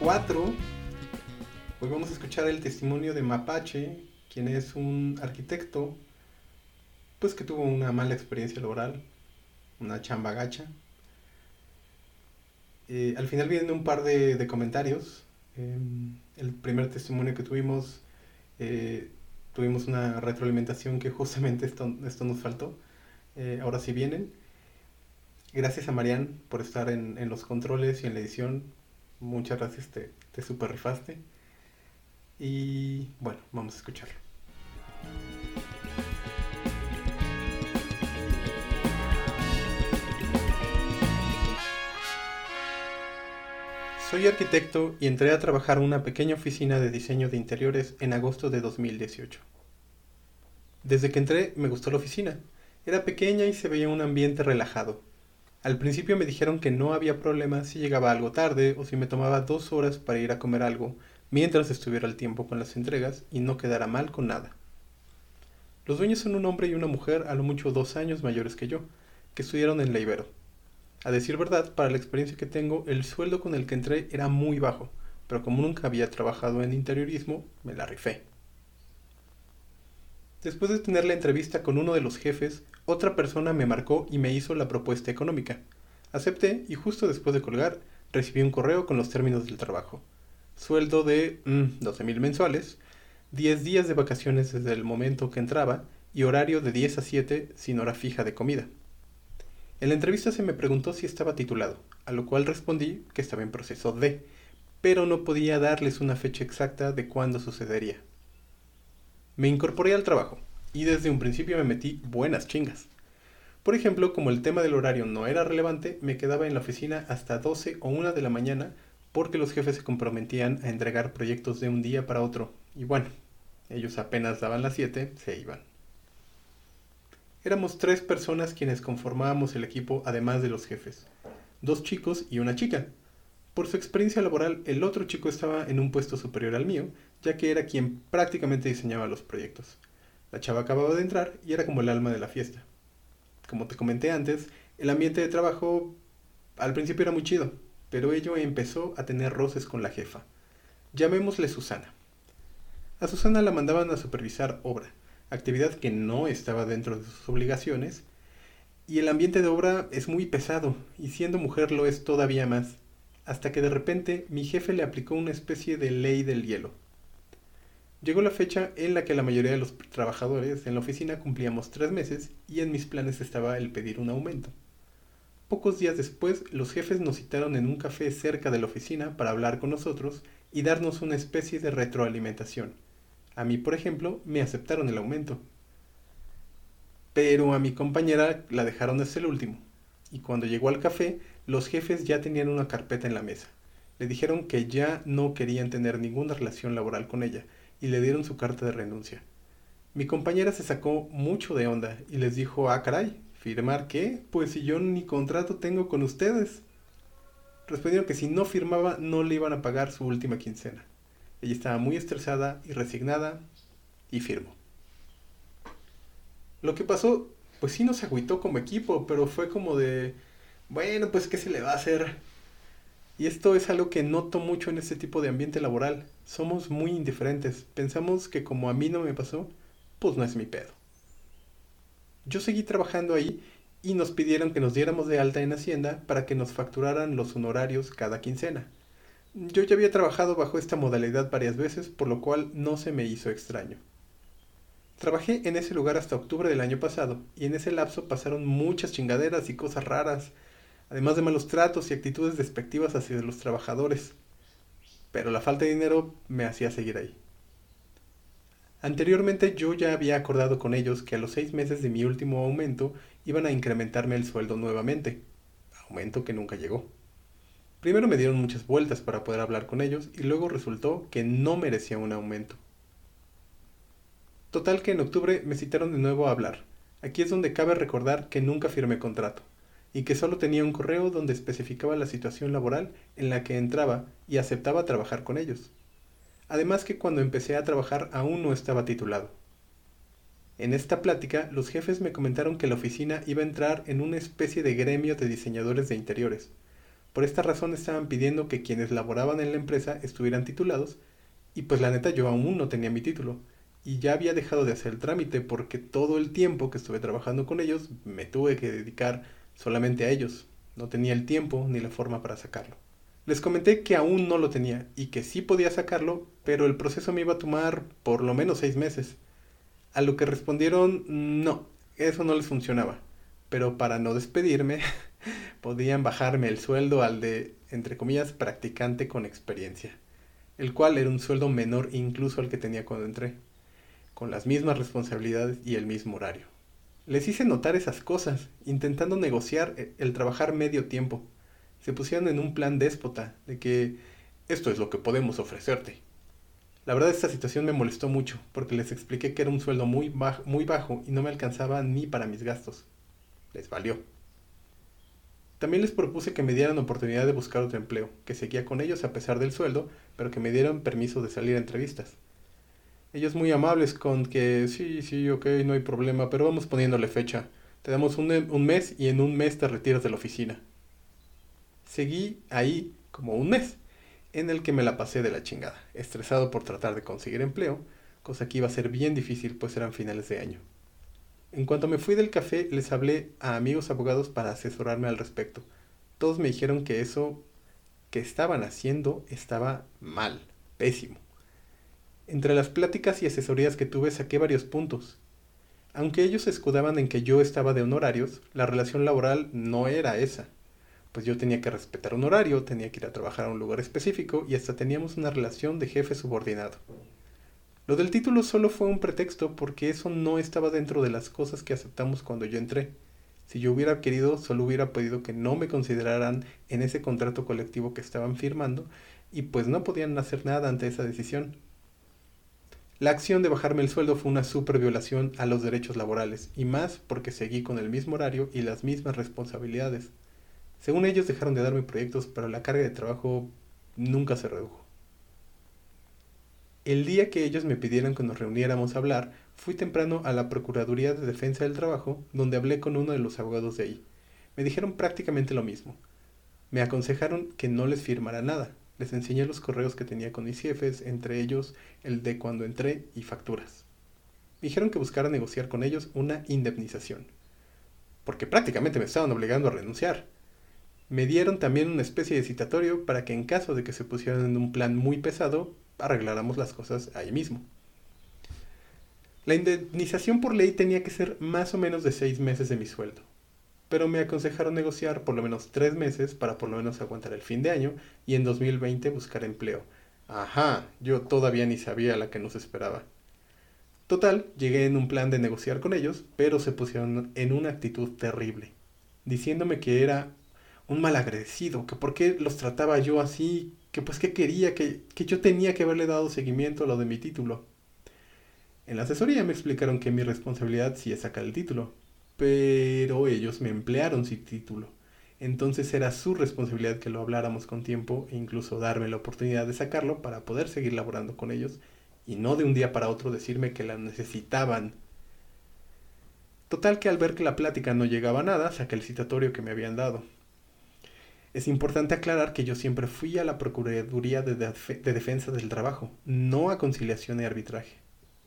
4. Hoy vamos a escuchar el testimonio de Mapache, quien es un arquitecto, pues que tuvo una mala experiencia laboral, una chamba gacha. Eh, al final vienen un par de, comentarios. Em, el primer testimonio que tuvimos, eh, tuvimos una retroalimentación que justamente esto, esto nos faltó. Eh, ahora sí vienen. Gracias a Marian por estar en, los controles y en la edición. Muchas gracias, te, te super rifaste. Y bueno, vamos a escucharlo. Soy arquitecto y entré a trabajar en una pequeña oficina de diseño de interiores en agosto de 2018. Desde que entré me gustó la oficina. Era pequeña y se veía un ambiente relajado, al principio me dijeron que no había problema si llegaba algo tarde o si me tomaba dos horas para ir a comer algo mientras estuviera al tiempo con las entregas y no quedara mal con nada. Los dueños son un hombre y una mujer a lo mucho dos años mayores que yo, que estudiaron en la Ibero. A decir verdad, para la experiencia que tengo, el sueldo con el que entré era muy bajo, pero como nunca había trabajado en interiorismo, me la rifé. Después de tener la entrevista con uno de los jefes, otra persona me marcó y me hizo la propuesta económica. Acepté y justo después de colgar recibí un correo con los términos del trabajo. Sueldo de mm, 12 mil mensuales, 10 días de vacaciones desde el momento que entraba y horario de 10 a 7 sin hora fija de comida. En la entrevista se me preguntó si estaba titulado, a lo cual respondí que estaba en proceso de, pero no podía darles una fecha exacta de cuándo sucedería. Me incorporé al trabajo y desde un principio me metí buenas chingas. Por ejemplo, como el tema del horario no era relevante, me quedaba en la oficina hasta 12 o 1 de la mañana porque los jefes se comprometían a entregar proyectos de un día para otro. Y bueno, ellos apenas daban las 7, se iban. Éramos tres personas quienes conformábamos el equipo además de los jefes. Dos chicos y una chica. Por su experiencia laboral, el otro chico estaba en un puesto superior al mío ya que era quien prácticamente diseñaba los proyectos. La chava acababa de entrar y era como el alma de la fiesta. Como te comenté antes, el ambiente de trabajo al principio era muy chido, pero ello empezó a tener roces con la jefa. Llamémosle Susana. A Susana la mandaban a supervisar obra, actividad que no estaba dentro de sus obligaciones, y el ambiente de obra es muy pesado, y siendo mujer lo es todavía más, hasta que de repente mi jefe le aplicó una especie de ley del hielo. Llegó la fecha en la que la mayoría de los trabajadores en la oficina cumplíamos tres meses y en mis planes estaba el pedir un aumento. Pocos días después, los jefes nos citaron en un café cerca de la oficina para hablar con nosotros y darnos una especie de retroalimentación. A mí, por ejemplo, me aceptaron el aumento. Pero a mi compañera la dejaron desde el último. Y cuando llegó al café, los jefes ya tenían una carpeta en la mesa. Le dijeron que ya no querían tener ninguna relación laboral con ella, y le dieron su carta de renuncia. Mi compañera se sacó mucho de onda y les dijo, ah, caray, ¿firmar qué? Pues si yo ni contrato tengo con ustedes. Respondieron que si no firmaba no le iban a pagar su última quincena. Ella estaba muy estresada y resignada y firmó. Lo que pasó, pues sí nos agüitó como equipo, pero fue como de, bueno, pues qué se le va a hacer. Y esto es algo que noto mucho en este tipo de ambiente laboral. Somos muy indiferentes. Pensamos que como a mí no me pasó, pues no es mi pedo. Yo seguí trabajando ahí y nos pidieron que nos diéramos de alta en Hacienda para que nos facturaran los honorarios cada quincena. Yo ya había trabajado bajo esta modalidad varias veces, por lo cual no se me hizo extraño. Trabajé en ese lugar hasta octubre del año pasado, y en ese lapso pasaron muchas chingaderas y cosas raras, además de malos tratos y actitudes despectivas hacia los trabajadores. Pero la falta de dinero me hacía seguir ahí. Anteriormente yo ya había acordado con ellos que a los seis meses de mi último aumento iban a incrementarme el sueldo nuevamente, aumento que nunca llegó. Primero me dieron muchas vueltas para poder hablar con ellos y luego resultó que no merecía un aumento. Total que en octubre me citaron de nuevo a hablar. Aquí es donde cabe recordar que nunca firmé contrato y que solo tenía un correo donde especificaba la situación laboral en la que entraba y aceptaba trabajar con ellos. Además que cuando empecé a trabajar aún no estaba titulado. En esta plática, los jefes me comentaron que la oficina iba a entrar en una especie de gremio de diseñadores de interiores, Por esta razón estaban pidiendo que quienes laboraban en la empresa estuvieran titulados y pues la neta yo aún no tenía mi título y ya había dejado de hacer el trámite porque todo el tiempo que estuve trabajando con ellos me tuve que dedicar solamente a ellos. No tenía el tiempo ni la forma para sacarlo. Les comenté que aún no lo tenía y que sí podía sacarlo, pero el proceso me iba a tomar por lo menos seis meses. A lo que respondieron no, eso no les funcionaba. Pero para no despedirme, podían bajarme el sueldo al de, entre comillas, practicante con experiencia, el cual era un sueldo menor incluso al que tenía cuando entré, con las mismas responsabilidades y el mismo horario. Les hice notar esas cosas, intentando negociar e, el trabajar medio tiempo. Se pusieron en un plan déspota de que esto es lo que podemos ofrecerte. La verdad esta situación me molestó mucho porque les expliqué que era un sueldo muy bajo, muy bajo y no me alcanzaba ni para mis gastos. Les valió. También les propuse que me dieran oportunidad de buscar otro empleo, que seguía con ellos a pesar del sueldo, pero que me dieran permiso de salir a entrevistas. Ellos muy amables con que sí, sí, ok, no hay problema, pero vamos poniéndole fecha. Te damos un, un mes y en un mes te retiras de la oficina. Seguí ahí como un mes, en el que me la pasé de la chingada, estresado por tratar de conseguir empleo, cosa que iba a ser bien difícil pues eran finales de año. En cuanto me fui del café, les hablé a amigos abogados para asesorarme al respecto. Todos me dijeron que eso que estaban haciendo estaba mal, pésimo. Entre las pláticas y asesorías que tuve saqué varios puntos. Aunque ellos se escudaban en que yo estaba de honorarios, la relación laboral no era esa. Pues yo tenía que respetar un horario, tenía que ir a trabajar a un lugar específico y hasta teníamos una relación de jefe subordinado. Lo del título solo fue un pretexto porque eso no estaba dentro de las cosas que aceptamos cuando yo entré. Si yo hubiera querido, solo hubiera pedido que no me consideraran en ese contrato colectivo que estaban firmando y pues no podían hacer nada ante esa decisión. La acción de bajarme el sueldo fue una super violación a los derechos laborales, y más porque seguí con el mismo horario y las mismas responsabilidades. Según ellos dejaron de darme proyectos, pero la carga de trabajo nunca se redujo. El día que ellos me pidieron que nos reuniéramos a hablar, fui temprano a la Procuraduría de Defensa del Trabajo, donde hablé con uno de los abogados de ahí. Me dijeron prácticamente lo mismo. Me aconsejaron que no les firmara nada, les enseñé los correos que tenía con mis jefes, entre ellos el de cuando entré y facturas. Me dijeron que buscara negociar con ellos una indemnización, porque prácticamente me estaban obligando a renunciar. Me dieron también una especie de citatorio para que en caso de que se pusieran en un plan muy pesado, arregláramos las cosas ahí mismo. La indemnización por ley tenía que ser más o menos de seis meses de mi sueldo pero me aconsejaron negociar por lo menos tres meses para por lo menos aguantar el fin de año y en 2020 buscar empleo. Ajá, yo todavía ni sabía la que nos esperaba. Total, llegué en un plan de negociar con ellos, pero se pusieron en una actitud terrible, diciéndome que era un malagradecido, que por qué los trataba yo así, que pues que quería, que, que yo tenía que haberle dado seguimiento a lo de mi título. En la asesoría me explicaron que mi responsabilidad sí es sacar el título, pero ellos me emplearon sin título. Entonces era su responsabilidad que lo habláramos con tiempo e incluso darme la oportunidad de sacarlo para poder seguir laborando con ellos y no de un día para otro decirme que la necesitaban. Total que al ver que la plática no llegaba a nada, saqué el citatorio que me habían dado. Es importante aclarar que yo siempre fui a la Procuraduría de, de Defensa del Trabajo, no a conciliación y arbitraje.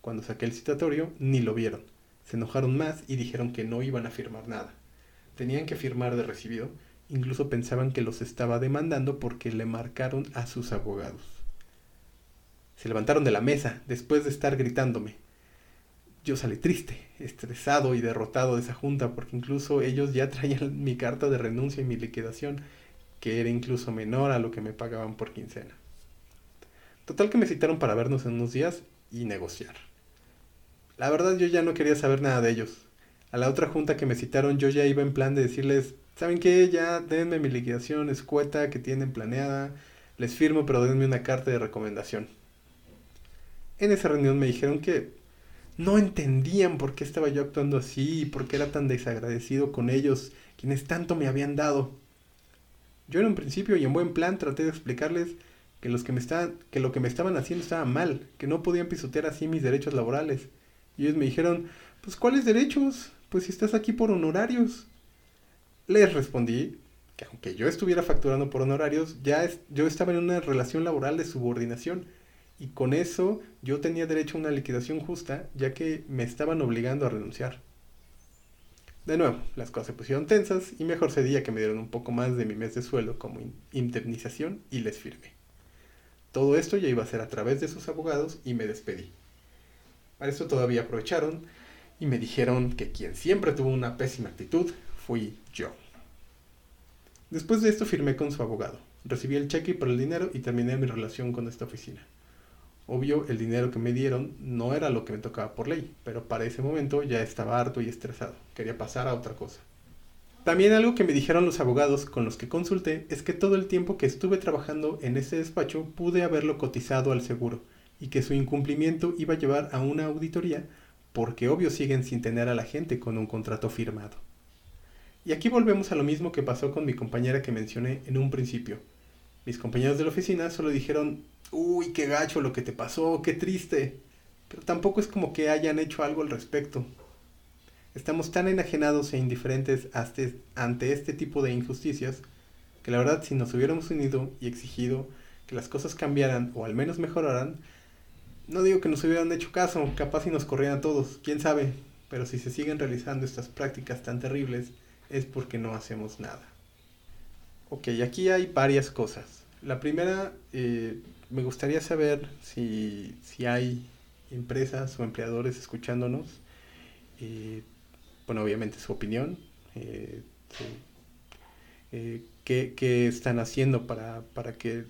Cuando saqué el citatorio, ni lo vieron. Se enojaron más y dijeron que no iban a firmar nada. Tenían que firmar de recibido, incluso pensaban que los estaba demandando porque le marcaron a sus abogados. Se levantaron de la mesa después de estar gritándome. Yo salí triste, estresado y derrotado de esa junta porque incluso ellos ya traían mi carta de renuncia y mi liquidación, que era incluso menor a lo que me pagaban por quincena. Total que me citaron para vernos en unos días y negociar. La verdad yo ya no quería saber nada de ellos. A la otra junta que me citaron yo ya iba en plan de decirles, ¿saben qué? Ya denme mi liquidación escueta que tienen planeada, les firmo pero denme una carta de recomendación. En esa reunión me dijeron que no entendían por qué estaba yo actuando así y por qué era tan desagradecido con ellos, quienes tanto me habían dado. Yo en un principio y en buen plan traté de explicarles que, los que, me estaban, que lo que me estaban haciendo estaba mal, que no podían pisotear así mis derechos laborales y ellos me dijeron, pues ¿cuáles derechos? Pues si estás aquí por honorarios. Les respondí que aunque yo estuviera facturando por honorarios, ya es, yo estaba en una relación laboral de subordinación y con eso yo tenía derecho a una liquidación justa ya que me estaban obligando a renunciar. De nuevo, las cosas se pusieron tensas y mejor sería que me dieron un poco más de mi mes de sueldo como indemnización y les firmé. Todo esto ya iba a ser a través de sus abogados y me despedí. Para eso todavía aprovecharon y me dijeron que quien siempre tuvo una pésima actitud fui yo. Después de esto firmé con su abogado, recibí el cheque por el dinero y terminé mi relación con esta oficina. Obvio, el dinero que me dieron no era lo que me tocaba por ley, pero para ese momento ya estaba harto y estresado. Quería pasar a otra cosa. También algo que me dijeron los abogados con los que consulté es que todo el tiempo que estuve trabajando en ese despacho pude haberlo cotizado al seguro y que su incumplimiento iba a llevar a una auditoría porque obvio siguen sin tener a la gente con un contrato firmado. Y aquí volvemos a lo mismo que pasó con mi compañera que mencioné en un principio. Mis compañeros de la oficina solo dijeron, uy, qué gacho lo que te pasó, qué triste. Pero tampoco es como que hayan hecho algo al respecto. Estamos tan enajenados e indiferentes ante este tipo de injusticias que la verdad si nos hubiéramos unido y exigido que las cosas cambiaran o al menos mejoraran, no digo que nos hubieran hecho caso, capaz si nos corrían a todos, quién sabe, pero si se siguen realizando estas prácticas tan terribles es porque no hacemos nada. Ok, aquí hay varias cosas. La primera, eh, me gustaría saber si, hay empresas o empleadores escuchándonos. Eh, bueno, obviamente su opinión. Eh, ¿qué, están haciendo para, que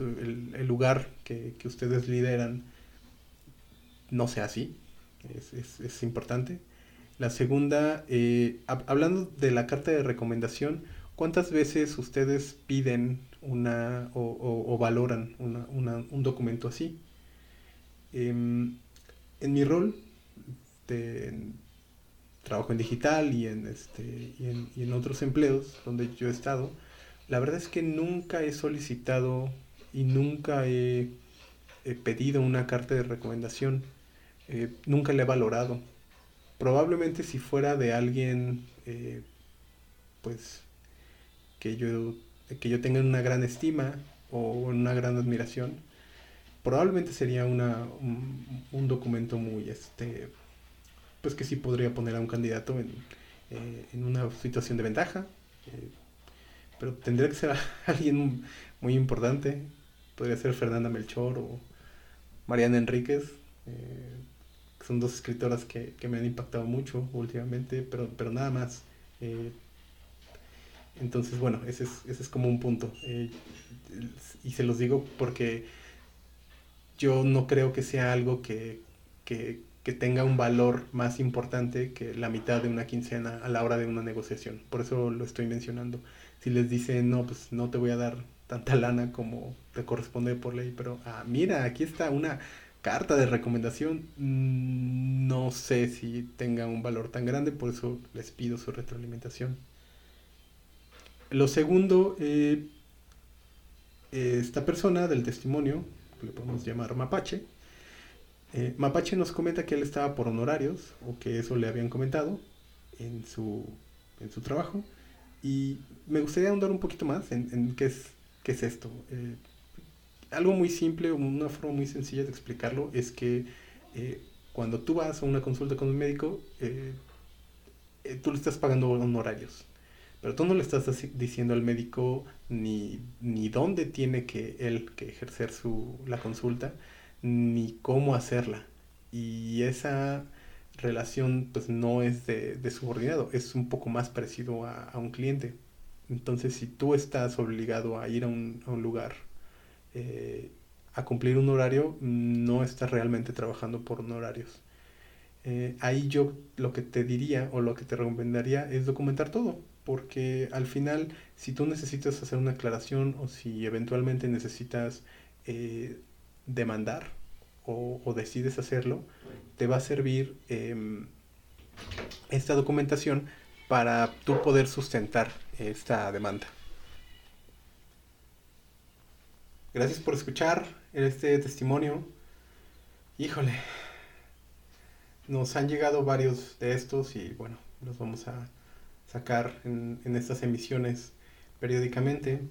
el, lugar que, ustedes lideran no sea así? Es, importante. La segunda, hablando de la carta de recomendación, ¿cuántas veces ustedes piden una o, valoran un documento así. Em, en mi rol de trabajo en digital y en, este, y en, otros empleos donde yo he estado, la verdad es que nunca he solicitado y nunca he, pedido una carta de recomendación. Eh, nunca la he valorado. Probablemente si fuera de alguien, eh, pues, que yo que yo tenga una gran estima o una gran admiración, probablemente sería una, un, documento muy, este, pues que sí podría poner a un candidato en, eh, una situación de ventaja, pero tendría que ser alguien muy importante, podría ser Fernanda Melchor o Mariana Enríquez, que son dos escritoras que, me han impactado mucho últimamente, pero, pero nada más. Entonces, bueno, ese es, ese es como un punto. Eh, y se los digo porque yo no creo que sea algo que, que, tenga un valor más importante que la mitad de una quincena a la hora de una negociación. Por eso lo estoy mencionando. Si les dicen, no, pues no te voy a dar tanta lana como te corresponde por ley, pero ah, mira, aquí está una carta de recomendación, mm, no sé si tenga un valor tan grande, por eso les pido su retroalimentación. Lo segundo, eh, esta persona del testimonio, que le podemos llamar Mapache, eh, Mapache nos comenta que él estaba por honorarios, o que eso le habían comentado en su, en su trabajo, y me gustaría ahondar un poquito más en, qué, es, qué es esto. Eh, algo muy simple, una forma muy sencilla de explicarlo, es que cuando tú vas a una consulta con un médico, tú le estás pagando honorarios. Pero tú no le estás diciendo al médico ni, ni dónde tiene que él que ejercer su, la consulta, ni cómo hacerla. Y esa relación pues no es de, subordinado, es un poco más parecido a, un cliente. Entonces si tú estás obligado a ir a un, lugar eh, a cumplir un horario, no estás realmente trabajando por honorarios. Eh, ahí yo lo que te diría o lo que te recomendaría es documentar todo porque al final si tú necesitas hacer una aclaración o si eventualmente necesitas eh, demandar o, decides hacerlo, te va a servir em, esta documentación para tú poder sustentar esta demanda. Gracias por escuchar este testimonio. Híjole, nos han llegado varios de estos y bueno, los vamos a sacar en, estas emisiones periódicamente.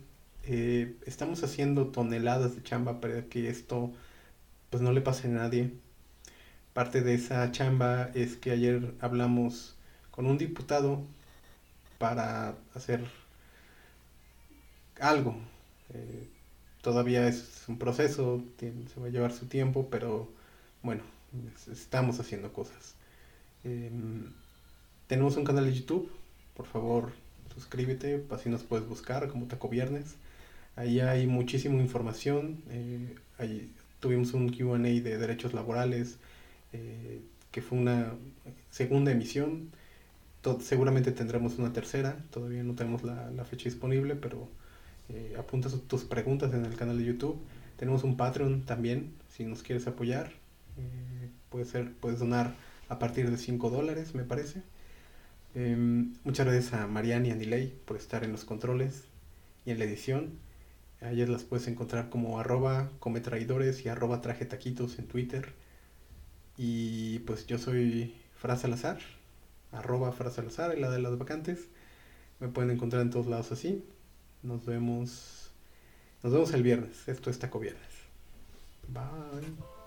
Eh, estamos haciendo toneladas de chamba para que esto pues no le pase a nadie. Parte de esa chamba es que ayer hablamos con un diputado para hacer algo. Eh, todavía es un proceso, se va a llevar su tiempo, pero bueno, estamos haciendo cosas. Em, tenemos un canal de YouTube, por favor suscríbete, así nos puedes buscar como Taco Viernes. Ahí hay muchísima información, eh, tuvimos un QA de derechos laborales, eh, que fue una segunda emisión. seguramente tendremos una tercera, todavía no tenemos la, fecha disponible, pero eh, apunta tus preguntas en el canal de YouTube. Tenemos un Patreon también, si nos quieres apoyar. puede ser, puedes donar a partir de 5 dólares, me parece. Em, muchas gracias a Marianne y a Nilay por estar en los controles y en la edición. Ayer las puedes encontrar como arroba cometraidores y arroba traje taquitos en Twitter. Y pues yo soy Fra Salazar, arroba Fra Salazar, la de las vacantes. Me pueden encontrar en todos lados así. Nos vemos. Nos vemos el viernes. Esto es Taco Viernes. Bye.